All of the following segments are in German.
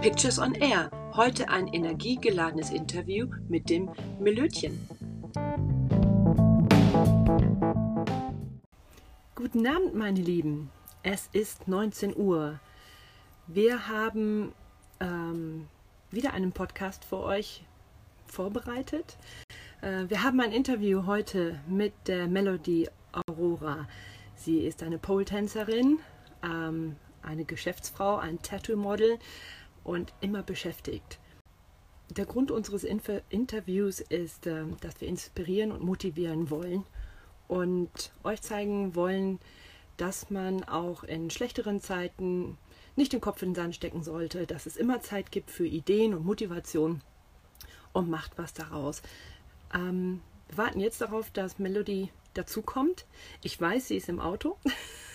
Pictures on Air. Heute ein energiegeladenes Interview mit dem Melödchen. Guten Abend, meine Lieben. Es ist 19 Uhr. Wir haben ähm, wieder einen Podcast für euch vorbereitet. Äh, wir haben ein Interview heute mit der Melody Aurora. Sie ist eine Pole-Tänzerin, ähm, eine Geschäftsfrau, ein Tattoo-Model, und immer beschäftigt. Der Grund unseres Inf Interviews ist, äh, dass wir inspirieren und motivieren wollen und euch zeigen wollen, dass man auch in schlechteren Zeiten nicht den Kopf in den Sand stecken sollte, dass es immer Zeit gibt für Ideen und Motivation und macht was daraus. Ähm, wir warten jetzt darauf, dass Melody dazukommt. Ich weiß, sie ist im Auto.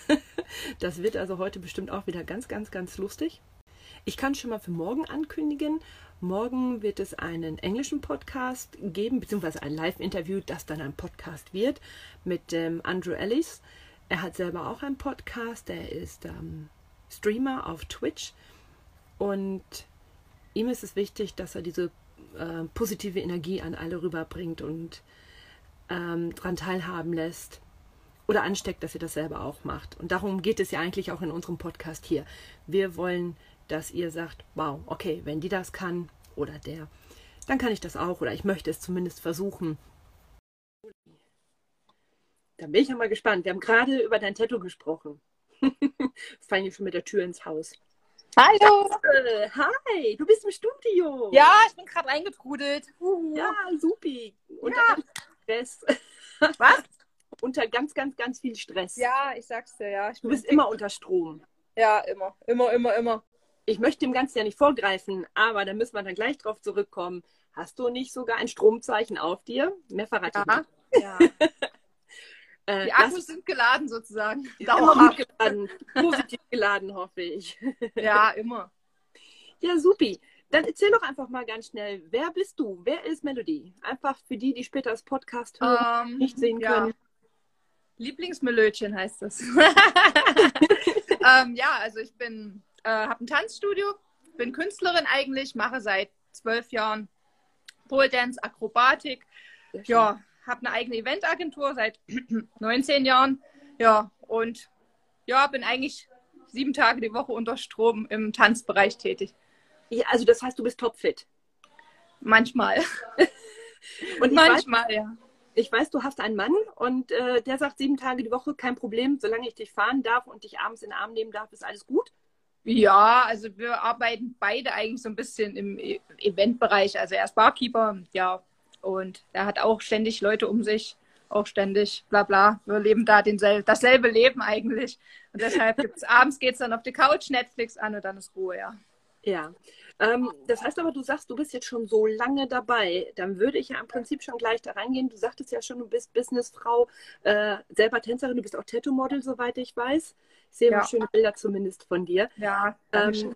das wird also heute bestimmt auch wieder ganz, ganz, ganz lustig. Ich kann schon mal für morgen ankündigen. Morgen wird es einen englischen Podcast geben, beziehungsweise ein Live-Interview, das dann ein Podcast wird, mit ähm, Andrew Ellis. Er hat selber auch einen Podcast, er ist ähm, Streamer auf Twitch und ihm ist es wichtig, dass er diese äh, positive Energie an alle rüberbringt und ähm, daran teilhaben lässt oder ansteckt, dass ihr das selber auch macht. Und darum geht es ja eigentlich auch in unserem Podcast hier. Wir wollen dass ihr sagt, wow, okay, wenn die das kann oder der, dann kann ich das auch oder ich möchte es zumindest versuchen. Dann bin ich ja mal gespannt. Wir haben gerade über dein Tattoo gesprochen. Fallen hier schon mit der Tür ins Haus. Hallo! Hi, du bist im Studio. Ja, ich bin gerade reingetrudelt. Ja, supi. Unter ja. Stress. Was? unter ganz, ganz, ganz viel Stress. Ja, ich sag's dir, ja. Ich du bist immer unter Strom. Ja, immer, immer, immer, immer ich möchte dem Ganzen ja nicht vorgreifen, aber da müssen wir dann gleich drauf zurückkommen. Hast du nicht sogar ein Stromzeichen auf dir? Mehr verrate ich nicht. Ja. äh, die Akkus das, sind geladen sozusagen. Dauerhaft geladen. Positiv geladen, hoffe ich. ja, immer. Ja, supi. Dann erzähl doch einfach mal ganz schnell, wer bist du? Wer ist Melody? Einfach für die, die später das Podcast hören, um, ähm, nicht sehen ja. können. Lieblingsmelödchen heißt das. ähm, ja, also ich bin äh, habe ein Tanzstudio, bin Künstlerin eigentlich, mache seit zwölf Jahren Pole Dance, Akrobatik. Ja, habe eine eigene Eventagentur seit 19 Jahren. Ja, und ja, bin eigentlich sieben Tage die Woche unter Strom im Tanzbereich tätig. Ja, also das heißt, du bist topfit. Manchmal. und manchmal, weiß, ja. Ich weiß, du hast einen Mann und äh, der sagt sieben Tage die Woche, kein Problem, solange ich dich fahren darf und dich abends in den Arm nehmen darf, ist alles gut. Ja, also wir arbeiten beide eigentlich so ein bisschen im e- Eventbereich. Also er ist Barkeeper, ja, und er hat auch ständig Leute um sich, auch ständig, bla bla. Wir leben da densel dasselbe Leben eigentlich. Und deshalb gibt's abends geht's dann auf die Couch, Netflix an und dann ist Ruhe, ja. Ja. Ähm, das heißt aber, du sagst, du bist jetzt schon so lange dabei. Dann würde ich ja im Prinzip schon gleich da reingehen. Du sagtest ja schon, du bist Businessfrau, äh, selber Tänzerin, du bist auch Tattoo-Model, soweit ich weiß. Ich sehe ja. immer schöne Bilder zumindest von dir. Ja, ähm,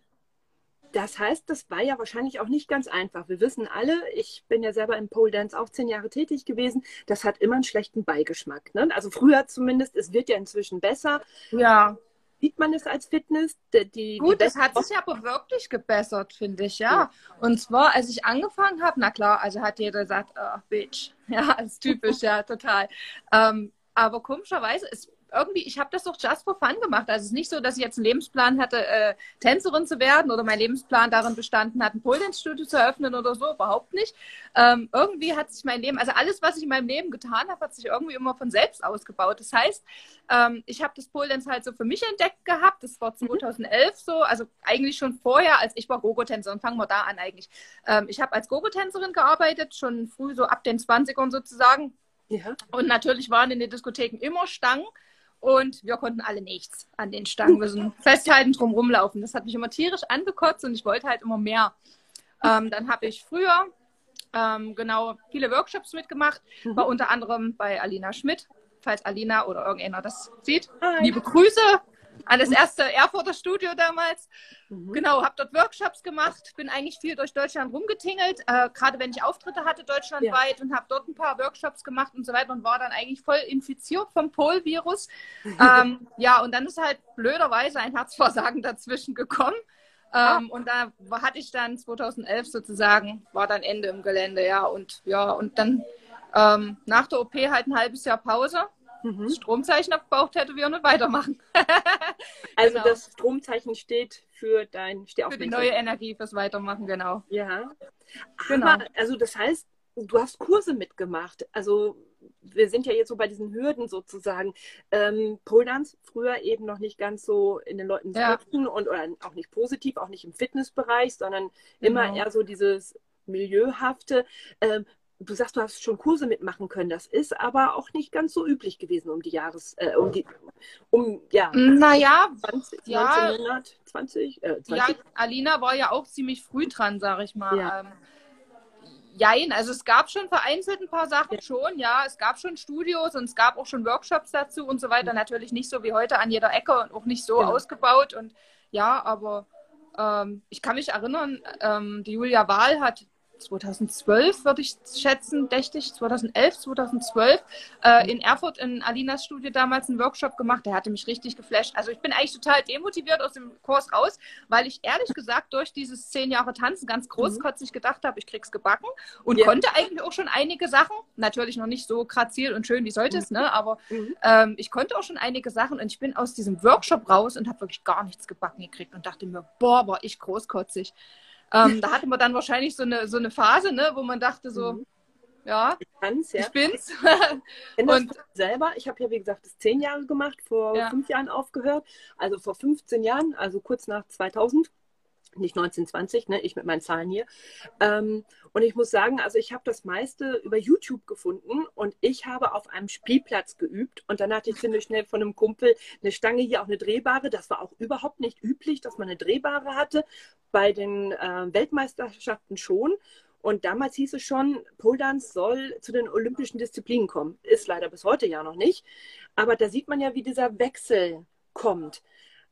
das heißt, das war ja wahrscheinlich auch nicht ganz einfach. Wir wissen alle, ich bin ja selber im Pole Dance auch zehn Jahre tätig gewesen. Das hat immer einen schlechten Beigeschmack. Ne? Also früher zumindest, es wird ja inzwischen besser. Ja sieht man es als Fitness? Die, Gut, es hat sich aber wirklich gebessert, finde ich, ja. ja. Und zwar, als ich angefangen habe, na klar, also hat jeder gesagt, oh, Bitch. Ja, ist typisch, ja, total. Ähm, aber komischerweise, es irgendwie, ich habe das doch just for fun gemacht. Also es ist nicht so, dass ich jetzt einen Lebensplan hatte, äh, Tänzerin zu werden oder mein Lebensplan darin bestanden hat, ein Pole Dance Studio zu eröffnen oder so, überhaupt nicht. Ähm, irgendwie hat sich mein Leben, also alles, was ich in meinem Leben getan habe, hat sich irgendwie immer von selbst ausgebaut. Das heißt, ähm, ich habe das Pole Dance halt so für mich entdeckt gehabt. Das war 2011 mhm. so, also eigentlich schon vorher, als ich war Gogo-Tänzerin. Fangen wir da an eigentlich. Ähm, ich habe als Gogo-Tänzerin gearbeitet, schon früh so ab den 20ern sozusagen. Ja. Und natürlich waren in den Diskotheken immer Stangen. Und wir konnten alle nichts an den Stangen. Wir sind festhalten, drum rumlaufen. Das hat mich immer tierisch angekotzt und ich wollte halt immer mehr. Ähm, dann habe ich früher ähm, genau viele Workshops mitgemacht, mhm. war unter anderem bei Alina Schmidt, falls Alina oder irgendjemand das sieht. Hi. Liebe Grüße an das erste Erfurter Studio damals. Mhm. Genau, habe dort Workshops gemacht, bin eigentlich viel durch Deutschland rumgetingelt, äh, gerade wenn ich Auftritte hatte deutschlandweit ja. und habe dort ein paar Workshops gemacht und so weiter und war dann eigentlich voll infiziert vom Polvirus. ähm, ja, und dann ist halt blöderweise ein Herzversagen dazwischen gekommen. Ähm, und da hatte ich dann 2011 sozusagen, war dann Ende im Gelände, ja. Und ja, und dann ähm, nach der OP halt ein halbes Jahr Pause. Mhm. Stromzeichen hätte wir nicht weitermachen. also genau. das Stromzeichen steht für dein Für die neue Energie fürs Weitermachen, genau. Ja. Genau. Aber, also das heißt, du hast Kurse mitgemacht. Also wir sind ja jetzt so bei diesen Hürden sozusagen. Ähm, Pole Dance früher eben noch nicht ganz so in den Leuten ja. und oder auch nicht positiv, auch nicht im Fitnessbereich, sondern genau. immer eher so dieses Milieuhafte. Ähm, du sagst, du hast schon Kurse mitmachen können. Das ist aber auch nicht ganz so üblich gewesen um die Jahres, äh, um die, um, ja. Naja, 20, ja, 1920, äh, 20. Ja, Alina war ja auch ziemlich früh dran, sag ich mal. Ja. Ähm, Jein, also es gab schon vereinzelt ein paar Sachen schon, ja. Es gab schon Studios und es gab auch schon Workshops dazu und so weiter. Natürlich nicht so wie heute an jeder Ecke und auch nicht so genau. ausgebaut. Und ja, aber ähm, ich kann mich erinnern, ähm, die Julia Wahl hat 2012, würde ich schätzen, dächte ich, 2011, 2012, äh, in Erfurt in Alinas Studio damals einen Workshop gemacht. Der hatte mich richtig geflasht. Also ich bin eigentlich total demotiviert aus dem Kurs raus, weil ich ehrlich gesagt durch dieses zehn Jahre Tanzen ganz großkotzig gedacht habe, ich krieg's gebacken und ja. konnte eigentlich auch schon einige Sachen, natürlich noch nicht so grazil und schön wie es heute ist, ne? aber mhm. ähm, ich konnte auch schon einige Sachen und ich bin aus diesem Workshop raus und habe wirklich gar nichts gebacken gekriegt und dachte mir, boah, war ich großkotzig. Ähm, da hatte man dann wahrscheinlich so eine, so eine Phase, ne, wo man dachte so, mhm. ja, ich, kann's, ja. ich bin's. Ich und selber, ich habe ja wie gesagt das zehn Jahre gemacht, vor ja. fünf Jahren aufgehört, also vor 15 Jahren, also kurz nach 2000 nicht 1920, ne, ich mit meinen Zahlen hier. Ähm, und ich muss sagen, also ich habe das meiste über YouTube gefunden und ich habe auf einem Spielplatz geübt und dann hatte ich ziemlich schnell von einem Kumpel eine Stange hier, auch eine drehbare. Das war auch überhaupt nicht üblich, dass man eine drehbare hatte. Bei den äh, Weltmeisterschaften schon. Und damals hieß es schon, Pole Dance soll zu den olympischen Disziplinen kommen. Ist leider bis heute ja noch nicht. Aber da sieht man ja, wie dieser Wechsel kommt.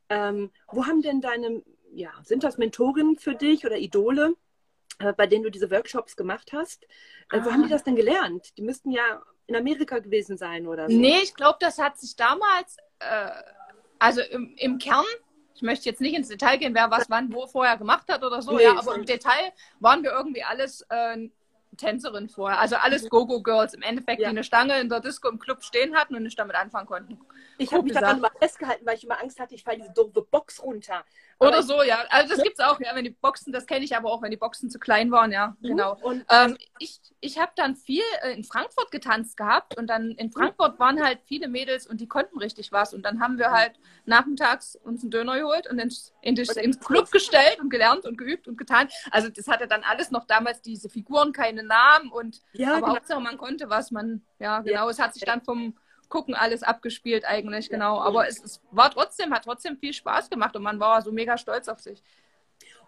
Ähm, wo haben denn deine ja, sind das Mentorinnen für dich oder Idole, äh, bei denen du diese Workshops gemacht hast? Äh, wo haben die ah. das denn gelernt? Die müssten ja in Amerika gewesen sein oder so. Nee, ich glaube, das hat sich damals, äh, also im, im Kern ich möchte jetzt nicht ins Detail gehen, wer was wann wo vorher gemacht hat oder so, nee, ja, aber im Detail waren wir irgendwie alles äh, Tänzerin vorher. Also alles mhm. Go-Go-Girls im Endeffekt, ja. die eine Stange in der Disco im Club stehen hatten und nicht damit anfangen konnten. Ich habe mich daran mal festgehalten, weil ich immer Angst hatte, ich falle diese doofe Box runter. Oder so, ja. Also das gibt es auch, ja, wenn die Boxen, das kenne ich aber auch, wenn die Boxen zu klein waren, ja, genau. Und ähm, ich ich habe dann viel äh, in Frankfurt getanzt gehabt und dann in Frankfurt waren halt viele Mädels und die konnten richtig was und dann haben wir halt nachmittags uns einen Döner geholt und ins, in den, ins Club gestellt und gelernt und geübt und getan. Also das hatte dann alles noch damals diese Figuren, keine Namen und ja, aber genau. Hauptsache man konnte was, man, ja genau, ja. es hat sich dann vom gucken, alles abgespielt eigentlich, genau. Aber es, es, war trotzdem, hat trotzdem viel Spaß gemacht und man war so mega stolz auf sich.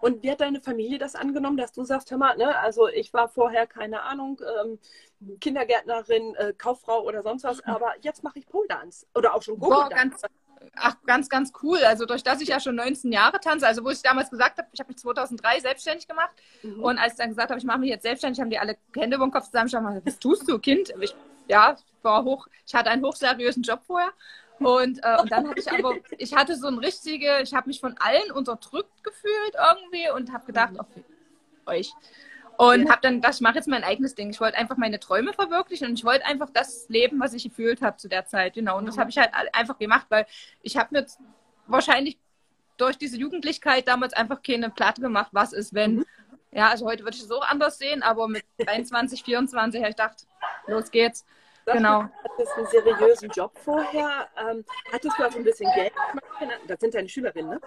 Und wie hat deine Familie das angenommen, dass du sagst, hör mal, ne, also ich war vorher, keine Ahnung, ähm, Kindergärtnerin, äh, Kauffrau oder sonst was, aber jetzt mache ich Pole Dance oder auch schon Boah, ganz, Ach, ganz, ganz cool. Also durch das ich ja schon 19 Jahre tanze, also wo ich damals gesagt habe, ich habe mich 2003 selbstständig gemacht mhm. und als ich dann gesagt habe, ich mache mich jetzt selbstständig, haben die alle Hände über den Kopf zusammengeschaut was tust du, Kind? Ich, ja, war hoch, ich hatte einen hochseriösen Job vorher. Und, äh, und dann hatte ich aber, ich hatte so ein richtige, ich habe mich von allen unterdrückt gefühlt irgendwie und habe gedacht, mhm. okay, euch. Und habe dann gedacht, ich mache jetzt mein eigenes Ding. Ich wollte einfach meine Träume verwirklichen und ich wollte einfach das leben, was ich gefühlt habe zu der Zeit. Genau. Und das mhm. habe ich halt einfach gemacht, weil ich habe mir wahrscheinlich durch diese Jugendlichkeit damals einfach keine Platte gemacht, was ist, wenn. Ja, also heute würde ich es auch anders sehen, aber mit 23, 24 habe ich gedacht, los geht's. Genau. Du hattest einen seriösen Job vorher. Ähm, hattest du auch ein bisschen Geld gemacht? Das sind deine Schülerinnen, ne?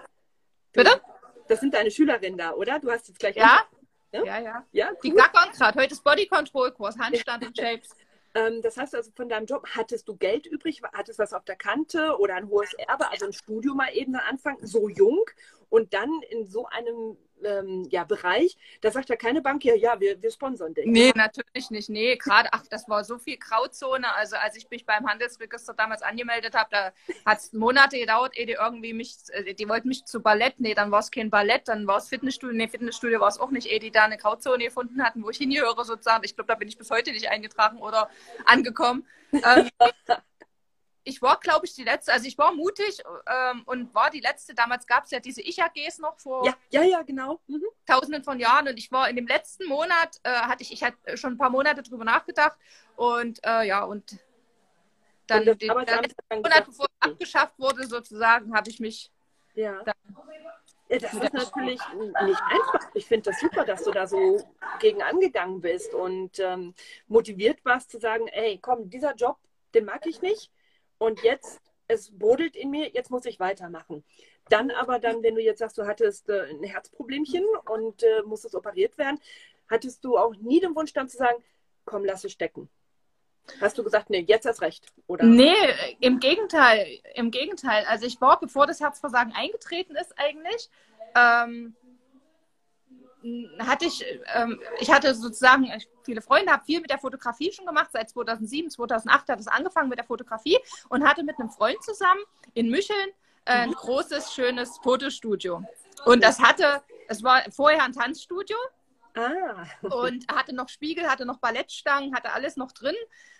Bitte? Das sind deine Schülerinnen da, oder? Du hast jetzt gleich. Ja, ja, ja. ja. ja cool. Die gackern gerade. Heute ist Body Control Kurs, Handstand und Shapes. Ähm, das heißt also, von deinem Job, hattest du Geld übrig? Hattest du was auf der Kante oder ein hohes Erbe? Also ein Studium mal eben am Anfang, so jung und dann in so einem ähm, ja, Bereich, da sagt ja keine Bank, ja, ja, wir, wir sponsern dich. Nee, natürlich nicht. Nee, gerade, ach, das war so viel Grauzone. Also als ich mich beim Handelsregister damals angemeldet habe, da hat es Monate gedauert, ehe die irgendwie mich, äh, die wollten mich zu Ballett, nee, dann war es kein Ballett, dann war es Fitnessstudio, nee, Fitnessstudio war es auch nicht, ehe die da eine Grauzone gefunden hatten, wo ich hingehöre sozusagen. Ich glaube, da bin ich bis heute nicht eingetragen oder angekommen. ähm, ich war, glaube ich, die letzte, also ich war mutig ähm, und war die letzte. Damals gab es ja diese Ich-AGs noch vor Ja, ja, ja, genau. Mhm. tausenden von Jahren und ich war in dem letzten Monat, äh, hatte ich, ich hatte schon ein paar Monate drüber nachgedacht und äh, ja, und dann Und den hat dann Monat, bevor es abgeschafft wurde, sozusagen, habe ich mich Ja. dann Ja, das ist natürlich nicht einfach. Ich finde das super, dass du da so gegen angegangen bist und ähm, motiviert warst zu sagen, ey, komm, dieser Job, den mag ich nicht und jetzt, es brodelt in mir, jetzt muss ich weitermachen. Dann aber dann, wenn du jetzt sagst, du hattest äh, ein Herzproblemchen und äh, musstest operiert werden, hattest du auch nie den Wunsch dann zu sagen, komm, lass es stecken. Hast du gesagt, nee, jetzt erst recht, oder? Nee, im Gegenteil, im Gegenteil. Also ich war, bevor das Herzversagen eingetreten ist eigentlich, ähm, hatte ich, ähm, ich hatte sozusagen viele Freunde, habe viel mit der Fotografie schon gemacht. Seit 2007, 2008 hat es angefangen mit der Fotografie und hatte mit einem Freund zusammen in Mücheln äh, ein großes, schönes Fotostudio. Und das hatte, es war vorher ein Tanzstudio Ah, und hatte noch Spiegel, hatte noch Ballettstangen, hatte alles noch drin.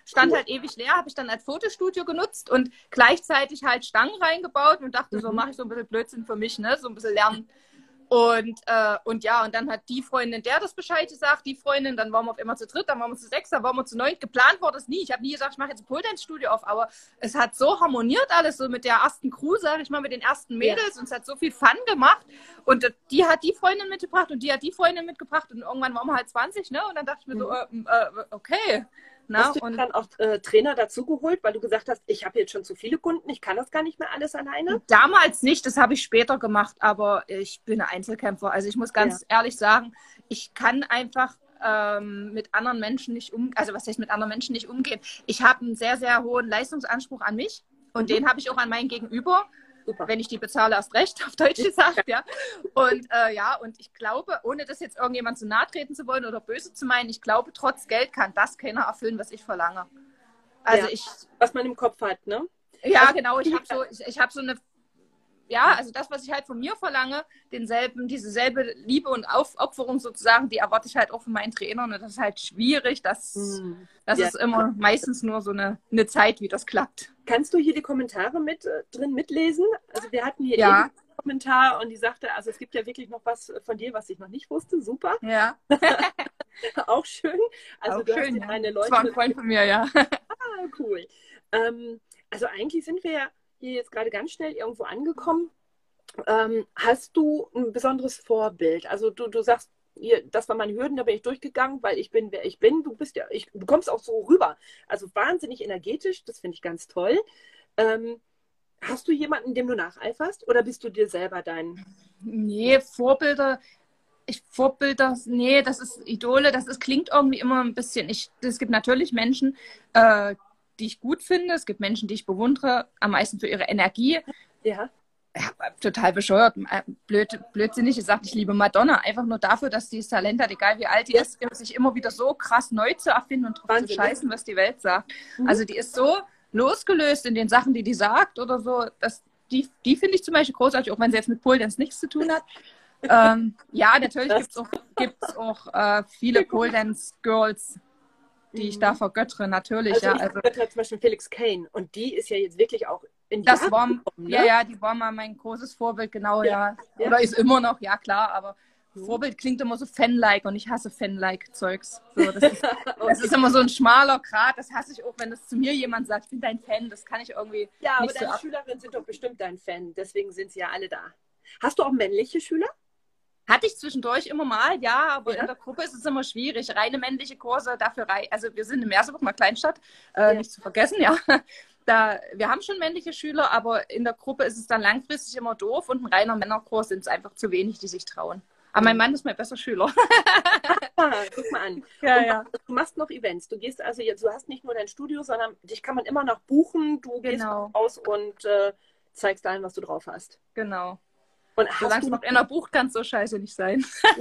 Stand halt ewig leer, habe ich dann als Fotostudio genutzt und gleichzeitig halt Stangen reingebaut und dachte, so Mhm. mache ich so ein bisschen Blödsinn für mich, ne? So ein bisschen lernen. Und, äh, und ja, und dann hat die Freundin der das Bescheid gesagt, die Freundin, dann waren wir auf immer zu dritt, dann waren wir zu sechs, dann waren wir zu neun. Geplant war das nie. Ich habe nie gesagt, ich mache jetzt ein Pole Dance Studio auf, aber es hat so harmoniert alles, so mit der ersten Crew, sag ich mal, mit den ersten Mädels und es hat so viel Fun gemacht. Und die hat die Freundin mitgebracht und die hat die Freundin mitgebracht und irgendwann waren wir halt 20, ne? Und dann dachte ich mir so, Mhm. äh, äh, okay. Na, hast du und dann auch äh, Trainer dazugeholt, weil du gesagt hast, ich habe jetzt schon zu viele Kunden, ich kann das gar nicht mehr alles alleine? Damals nicht, das habe ich später gemacht, aber ich bin ein Einzelkämpfer. Also ich muss ganz ehrlich sagen, ich kann einfach ähm, mit anderen Menschen nicht um, also was heißt mit anderen Menschen nicht umgehen. Ich habe einen sehr, sehr hohen Leistungsanspruch an mich und Mhm. den habe ich auch an mein Gegenüber. Super. Wenn ich die bezahle, erst recht, auf Deutsch gesagt, ja. Und äh, ja, und ich glaube, ohne das jetzt irgendjemand zu nahe treten zu wollen oder böse zu meinen, ich glaube, trotz Geld kann das keiner erfüllen, was ich verlange. Also Ja. ich, Was man im Kopf hat, ne? ja, Also, genau. Ich habe so, ich, ich habe so eine, ja, also das, was ich halt von mir verlange, denselben, dieselbe Liebe und Aufopferung sozusagen, die erwarte ich halt auch von meinen Trainern. Und das ist halt schwierig. Das, Hm. das Ja. ist immer meistens nur so eine, eine Zeit, wie das klappt. Kannst du hier die Kommentare mit äh, drin mitlesen? Also wir hatten hier Ja. eben einen Kommentar und die sagte, also es gibt ja wirklich noch was von dir, was ich noch nicht wusste. Super, Ja, auch schön. Also auch du hast schön. hier Ja. meine Das war ein Leute. Freund von mir, ja. Ah, cool. Ähm, also eigentlich sind wir ja hier jetzt gerade ganz schnell irgendwo angekommen. Ähm, hast du ein besonderes Vorbild? Also du, du sagst, hier, das waren meine Hürden, da bin ich durchgegangen, weil ich bin, wer ich bin. Du bist ja, ich, du kommst auch so rüber. Also wahnsinnig energetisch, das finde ich ganz toll. Ähm, hast du jemanden, dem du nacheiferst oder bist du dir selber dein? Nee, Vorbilder, ich Vorbilder, nee, das ist Idole, das ist, klingt irgendwie immer ein bisschen. Es gibt natürlich Menschen, äh, die ich gut finde. Es gibt Menschen, die ich bewundere, am meisten für ihre Energie. Ja. Ja, total bescheuert, äh, blöd, blödsinnig gesagt, ich liebe Madonna, einfach nur dafür, dass die Talent hat, egal wie alt die Ja. ist, sich immer wieder so krass neu zu erfinden und drauf Wahnsinn, zu ne? scheißen, was die Welt sagt. Mhm. Also die ist so losgelöst in den Sachen, die die sagt oder so, dass die, die finde ich zum Beispiel großartig, auch wenn sie jetzt mit Pole Dance nichts zu tun hat. ähm, ja, natürlich gibt es auch, gibt's auch äh, viele Pole Dance Girls, die ich Mhm. da vergöttere, natürlich. Also ja, ich also also, zum Beispiel Felix Kane und die ist ja jetzt wirklich auch in die Das Jahre war, gekommen, ne? ja, ja, die war mal mein großes Vorbild, genau, ja. Ja. Oder ist immer noch, ja klar, aber Mhm. Vorbild klingt immer so Fan-like und ich hasse Fan-like-Zeugs. So, das, ist, das ist immer so ein schmaler Grat, das hasse ich auch, wenn das zu mir jemand sagt, ich bin dein Fan, das kann ich irgendwie Ja, aber so deine. Schülerinnen sind doch bestimmt dein Fan, deswegen sind sie ja alle da. Hast du auch männliche Schüler? Hatte ich zwischendurch immer mal, ja, aber Ja. in der Gruppe ist es immer schwierig. Reine männliche Kurse, dafür rei also wir sind in Merseburg, mal Kleinstadt, äh, Ja. nicht zu vergessen, ja. Da, wir haben schon männliche Schüler, aber in der Gruppe ist es dann langfristig immer doof und ein reiner Männerkurs sind es einfach zu wenig, die sich trauen. Aber mein Mann ist mein bester Schüler. Ah, guck mal an. Ja, Und ja. Du machst noch Events. Du gehst also jetzt, du hast nicht nur dein Studio, sondern dich kann man immer noch buchen. Du gehst Genau. raus und äh, zeigst allen, was du drauf hast. Genau. Und Solange es noch einer bucht, kann es so scheiße nicht sein.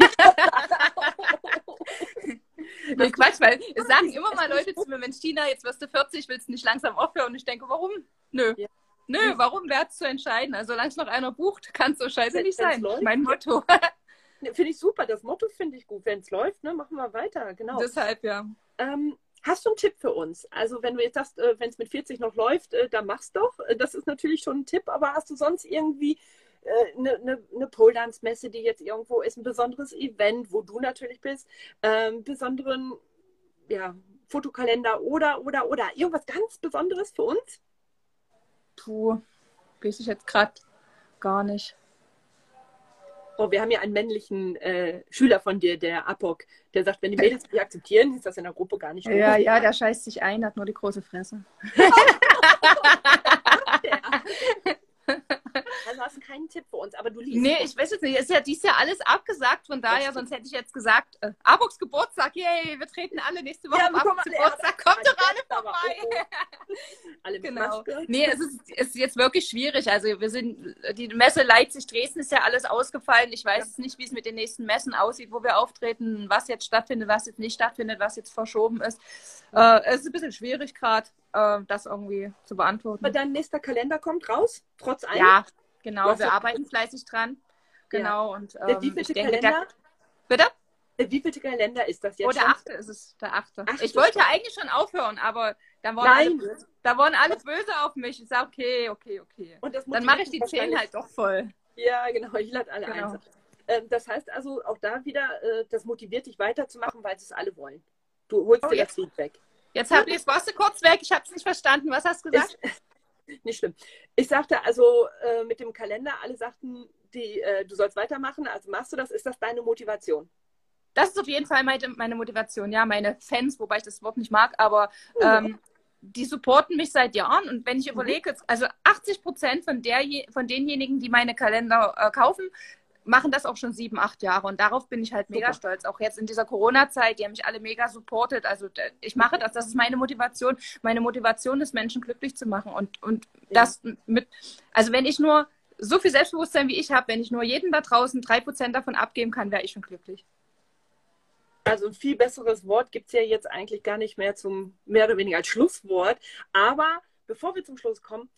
nee, Quatsch, weil es sagen immer mal Leute zu mir, Mensch, Tina, jetzt wirst du 40, willst du nicht langsam aufhören? Und ich denke, warum? Nö. Ja. Nö, warum wäre es zu entscheiden? Also, solange es noch einer bucht, kann es so scheiße nicht sein. läuft. Mein Motto. Ne, Finde ich super. Das Motto finde ich gut. Wenn es läuft, ne, machen wir weiter. Genau. Deshalb, ja. Ähm, hast du einen Tipp für uns? Also wenn du jetzt sagst, äh, wenn es mit 40 noch läuft, äh, dann mach's doch. Äh, das ist natürlich schon ein Tipp, aber hast du sonst irgendwie eine, eine, eine Pole Dance Messe, die jetzt irgendwo ist, ein besonderes Event, wo du natürlich bist, ähm, besonderen ja, Fotokalender oder, oder, oder irgendwas ganz Besonderes für uns? Puh, weiß ich jetzt gerade gar nicht. Oh, wir haben ja einen männlichen äh, Schüler von dir, der Apok, der sagt, wenn die Mädels nicht akzeptieren, ist das in der Gruppe gar nicht gut. Ja, ja, der scheißt sich ein, hat nur die große Fresse. Also hast du keinen Tipp für uns, aber du liest. Nee, ich weiß jetzt nicht. Es ist ja dies Jahr alles abgesagt, von daher, sonst hätte ich jetzt gesagt, äh, Aboks Geburtstag, yay, wir treten alle nächste Woche ja, Aboks Geburtstag, kommt doch alle vorbei. Oh, oh. alle genau. Nee, es ist, ist jetzt wirklich schwierig. Also wir sind, die Messe Leipzig, Dresden ist ja alles ausgefallen. Ich weiß ja. nicht, wie es mit den nächsten Messen aussieht, wo wir auftreten, was jetzt stattfindet, was jetzt nicht stattfindet, was jetzt verschoben ist. Äh, es ist ein bisschen schwierig gerade, äh, das irgendwie zu beantworten. Aber dein nächster Kalender kommt raus, trotz allem? Ja, Genau, wir arbeiten fleißig dran. Genau. Ja. Und ähm, Wie viele Kalender? Der, bitte? Wie viele Kalender ist das jetzt? Oh, der schon? achte ist es. Der achte. achte ich wollte eigentlich schon aufhören, aber da waren, Nein. alle, böse, da waren alle böse auf mich. Ich sage, okay, okay, okay. Und Dann mache ich die zehn halt doch voll. Ja, genau. Ich lade alle genau. ein. Ähm, das heißt also auch da wieder, äh, das motiviert dich weiterzumachen, weil es alle wollen. Du holst oh, dir jetzt, das Feedback. Jetzt hab, jetzt warst du kurz weg. Ich habe es nicht verstanden. Was hast du gesagt? Ist, nicht schlimm. Ich sagte also äh, mit dem Kalender, alle sagten, die, äh, du sollst weitermachen, also machst du das. Ist das deine Motivation? Das ist auf jeden Fall meine, meine Motivation, ja, meine Fans, wobei ich das Wort nicht mag, aber mhm. ähm, die supporten mich seit Jahren und wenn ich mhm. überlege, also 80 Prozent von, von denjenigen, die meine Kalender äh, kaufen, machen das auch schon sieben, acht Jahre und darauf bin ich halt mega Super. stolz. Auch jetzt in dieser Corona-Zeit, die haben mich alle mega supportet. Also ich mache das, das ist meine Motivation. Meine Motivation ist, Menschen glücklich zu machen und, und ja. das mit, also wenn ich nur so viel Selbstbewusstsein wie ich habe, wenn ich nur jedem da draußen drei Prozent davon abgeben kann, wäre ich schon glücklich. Also ein viel besseres Wort gibt es ja jetzt eigentlich gar nicht mehr zum, mehr oder weniger als Schlusswort. Aber bevor wir zum Schluss kommen,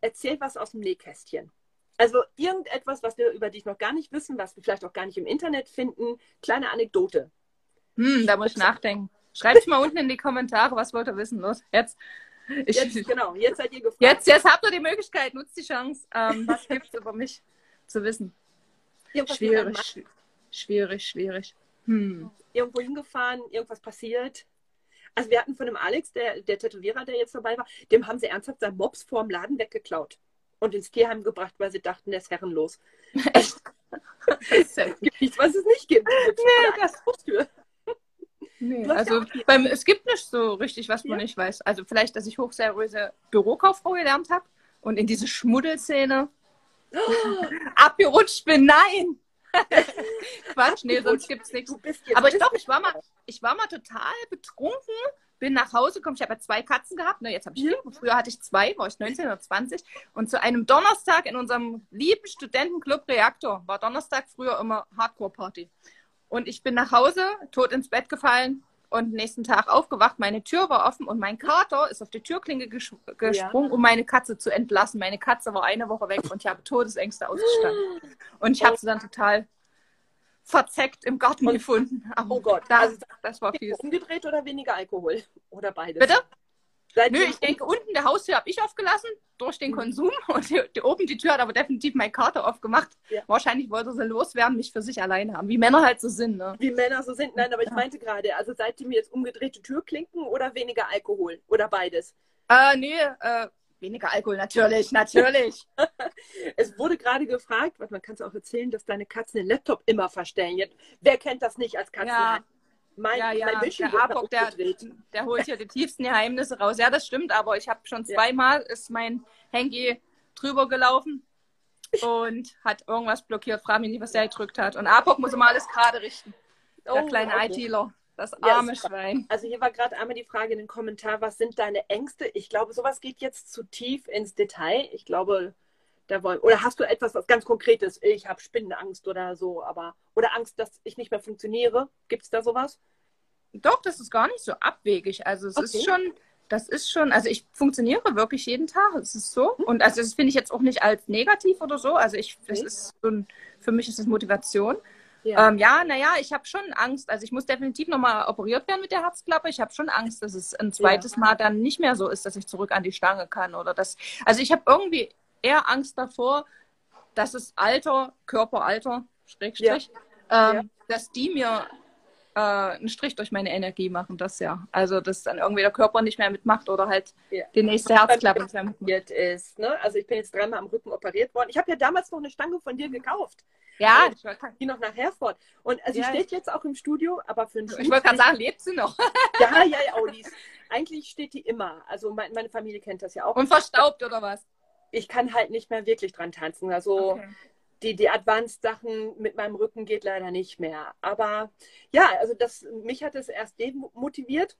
erzähl was aus dem Nähkästchen. Also irgendetwas, was wir über dich noch gar nicht wissen, was wir vielleicht auch gar nicht im Internet finden. Kleine Anekdote. Hm, da muss ich nachdenken. Schreibt mal unten in die Kommentare, was wollt ihr wissen. Los, jetzt. Ich, jetzt, genau, jetzt seid ihr gefragt. Jetzt, jetzt habt ihr die Möglichkeit, nutzt die Chance. Ähm, was gibt es über mich zu wissen? Irgendwas schwierig, schwierig, schwierig. Hm. Irgendwo hingefahren, irgendwas passiert. Also wir hatten von dem Alex, der, der Tätowierer, der jetzt dabei war, dem haben sie ernsthaft seinen Mops vorm Laden weggeklaut und ins Tierheim gebracht, weil sie dachten, der ist herrenlos. Echt? es gibt nichts, was es nicht gibt. Nee, das Haustür. Nee, also ja beim, es gibt nicht so richtig, was man ja. nicht weiß. Also vielleicht, dass ich hochseriöse Bürokauffrau gelernt habe und in diese Schmuddelszene oh. abgerutscht bin. Nein! Quatsch, nee, sonst gibt es nichts. Aber ich glaube, ich war mal, ich war mal total betrunken bin nach Hause gekommen. Ich habe ja zwei Katzen gehabt. Ne, jetzt habe ich vier. Früher hatte ich zwei, war ich 19 oder 20. Und zu einem Donnerstag in unserem lieben Studentenclub Reaktor war Donnerstag früher immer Hardcore-Party. Und ich bin nach Hause, tot ins Bett gefallen und nächsten Tag aufgewacht. Meine Tür war offen und mein Kater ist auf die Türklinke ges gesprungen, ja. um meine Katze zu entlassen. Meine Katze war eine Woche weg und ich habe Todesängste ausgestanden. Und ich habe sie dann total verzeckt im Garten und, gefunden. Aber oh Gott, das, also, das war viel. Umgedreht oder weniger Alkohol? Oder beides? Bitte? Nö, ich denke, unten der Haustür habe ich aufgelassen durch den mhm. Konsum und die, die, oben die Tür hat aber definitiv mein Kater aufgemacht. Ja. Wahrscheinlich wollte sie loswerden, mich für sich alleine haben, wie Männer halt so sind. Ne? Wie Männer so sind. Nein, aber ich meinte gerade, also seitdem jetzt umgedrehte Türklinken oder weniger Alkohol oder beides? Äh, nee, äh, Weniger Alkohol, natürlich, natürlich. es wurde gerade gefragt, was man kann es auch erzählen, dass deine Katzen den Laptop immer verstellen. Jetzt, wer kennt das nicht als Katzen? Ja. Mein, ja, ja. Mein der Abok, der, der holt hier die tiefsten Geheimnisse raus. Ja, das stimmt, aber ich habe schon zweimal ja. ist mein Handy drüber gelaufen und hat irgendwas blockiert. Frag mich nicht, was der gedrückt hat. Und Abok muss immer alles gerade richten. Der oh, kleine okay. ITler. Das arme ja, Schwein. Also hier war gerade einmal die Frage in den Kommentar, was sind deine Ängste? Ich glaube, sowas geht jetzt zu tief ins Detail. Ich glaube, da wollen. Oder hast du etwas was ganz Konkretes? Ich habe Spinnenangst oder so, aber oder Angst, dass ich nicht mehr funktioniere? Gibt es da sowas? Doch, das ist gar nicht so abwegig. Also es okay. ist schon, das ist schon, also ich funktioniere wirklich jeden Tag. Es ist so. Hm. Und also das finde ich jetzt auch nicht als negativ oder so. Also ich, das ist so ein, für mich ist das Motivation. Ja, ähm, ja naja, ich habe schon Angst. Also ich muss definitiv nochmal operiert werden mit der Herzklappe. Ich habe schon Angst, dass es ein zweites ja. Mal dann nicht mehr so ist, dass ich zurück an die Stange kann. Oder das. Also ich habe irgendwie eher Angst davor, dass es Alter, Körperalter, Schrägstrich, ja. Ähm, dass die mir äh, einen Strich durch meine Energie machen, das ja. Also, dass dann irgendwie der Körper nicht mehr mitmacht oder halt ja. die nächste Herzklappe nicht mehr mitmacht. ist. Ne? Also, ich bin jetzt dreimal am Rücken operiert worden. Ich habe ja damals noch eine Stange von dir gekauft. Ja, ich die noch nach Herford. Und also, ja. steht jetzt auch im Studio, aber für ein Ich wollte gerade sagen, lebt sie noch? ja, ja, ja, oh, ist, eigentlich steht die immer. Also, mein, meine Familie kennt das ja auch. Und verstaubt oder was? Ich kann halt nicht mehr wirklich dran tanzen. Also, okay die, die Advanced-Sachen mit meinem Rücken geht leider nicht mehr. Aber ja, also das, mich hat es erst demotiviert.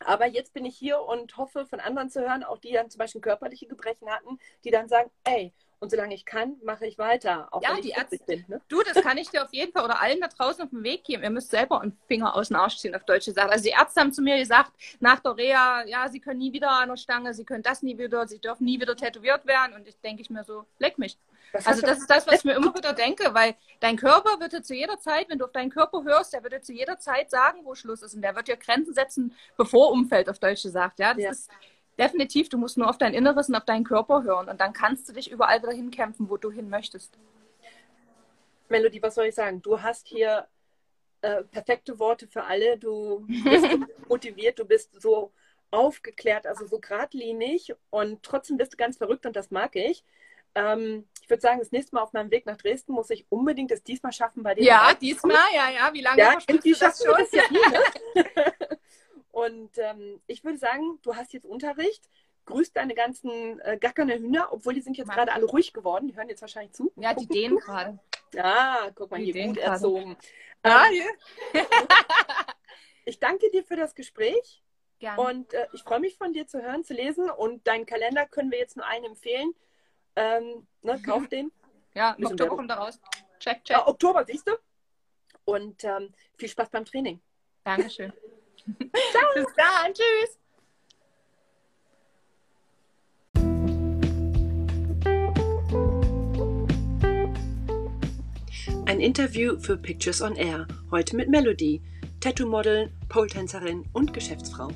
Aber jetzt bin ich hier und hoffe von anderen zu hören, auch die dann zum Beispiel körperliche Gebrechen hatten, die dann sagen, ey, und solange ich kann, mache ich weiter. Auch ja, die Ärzte. Bin, ne? Du, das kann ich dir auf jeden Fall oder allen da draußen auf den Weg geben. Ihr müsst selber einen Finger aus dem Arsch ziehen, auf Deutsche sagen. Also die Ärzte haben zu mir gesagt, nach der Reha, ja, sie können nie wieder an der Stange, sie können das nie wieder, sie dürfen nie wieder tätowiert werden. Und ich denke ich mir so, leck mich. Das also das ist das, was ich mir immer wieder denke, weil dein Körper wird dir zu jeder Zeit, wenn du auf deinen Körper hörst, der wird dir zu jeder Zeit sagen, wo Schluss ist. Und der wird dir Grenzen setzen, bevor Umfeld auf Deutsch gesagt. Ja, das ja. ist definitiv, du musst nur auf dein Inneres und auf deinen Körper hören. Und dann kannst du dich überall wieder hinkämpfen, wo du hin möchtest. Melody, was soll ich sagen? Du hast hier äh, perfekte Worte für alle. Du bist motiviert, du bist so aufgeklärt, also so geradlinig und trotzdem bist du ganz verrückt und das mag ich. Ähm, ich würde sagen, das nächste Mal auf meinem Weg nach Dresden muss ich unbedingt das diesmal schaffen bei dir. Ja, diesmal, ja, ja. Wie lange ja, schaffst du das schon? Ja ne? Und ähm, ich würde sagen, du hast jetzt Unterricht. Grüß deine ganzen äh, gackerne Hühner, obwohl die sind jetzt gerade alle ruhig geworden. Die hören jetzt wahrscheinlich zu. Ja, die dehnen gerade. Ja, guck mal, die hier gut grade. erzogen. Ah, ähm, ich danke dir für das Gespräch. Gerne. Und äh, ich freue mich von dir zu hören, zu lesen. Und deinen Kalender können wir jetzt nur einen empfehlen. Ähm, ne, kauf den. Ja, im Oktober kommt er raus. Check, check. Ah, Oktober, siehst du? Und ähm, viel Spaß beim Training. Dankeschön. Ciao. Bis dann. Tschüss. Ein Interview für Pictures on Air. Heute mit Melody, Tattoo-Model, Pole-Tänzerin und Geschäftsfrau.